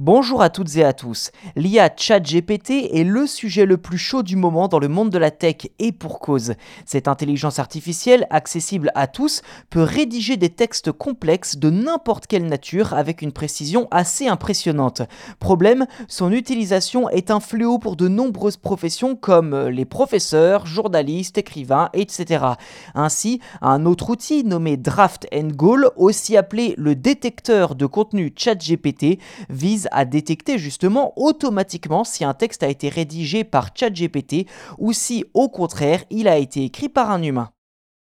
Bonjour à toutes et à tous. L'IA ChatGPT est le sujet le plus chaud du moment dans le monde de la tech et pour cause. Cette intelligence artificielle, accessible à tous, peut rédiger des textes complexes de n'importe quelle nature avec une précision assez impressionnante. Problème, son utilisation est un fléau pour de nombreuses professions comme les professeurs, journalistes, écrivains, etc. Ainsi, un autre outil nommé Draft Goal, aussi appelé le détecteur de contenu ChatGPT, vise à détecter justement automatiquement si un texte a été rédigé par ChatGPT ou si au contraire il a été écrit par un humain.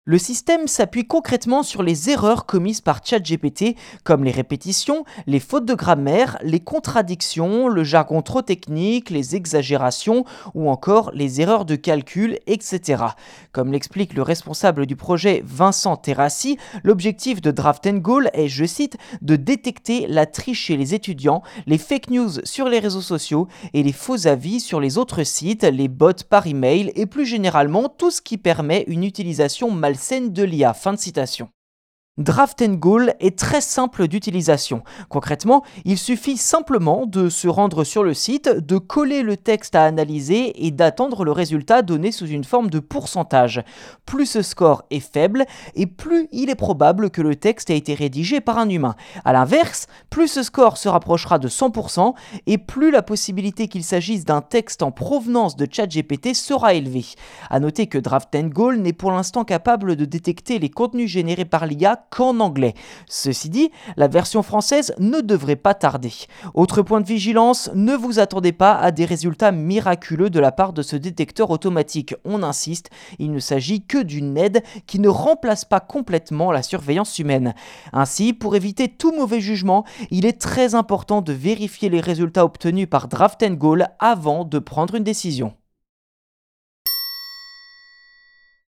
Le système s'appuie concrètement sur les erreurs commises par ChatGPT, comme les répétitions, les fautes de grammaire, les contradictions, le jargon trop technique, les exagérations ou encore les erreurs de calcul, etc. Comme l'explique le responsable du projet Vincent Terrassi, l'objectif de Draft Goal est, je cite, de détecter la triche chez les étudiants, les fake news sur les réseaux sociaux et les faux avis sur les autres sites, les bots par email et plus généralement tout ce qui permet une utilisation mal scène de l'IA. Fin de citation. Draft Goal est très simple d'utilisation. Concrètement, il suffit simplement de se rendre sur le site, de coller le texte à analyser et d'attendre le résultat donné sous une forme de pourcentage. Plus ce score est faible et plus il est probable que le texte a été rédigé par un humain. A l'inverse, plus ce score se rapprochera de 100% et plus la possibilité qu'il s'agisse d'un texte en provenance de ChatGPT sera élevée. A noter que Draft Goal n'est pour l'instant capable de détecter les contenus générés par l'IA qu'en anglais. Ceci dit, la version française ne devrait pas tarder. Autre point de vigilance, ne vous attendez pas à des résultats miraculeux de la part de ce détecteur automatique. On insiste, il ne s'agit que d'une aide qui ne remplace pas complètement la surveillance humaine. Ainsi, pour éviter tout mauvais jugement, il est très important de vérifier les résultats obtenus par Draft Goal avant de prendre une décision.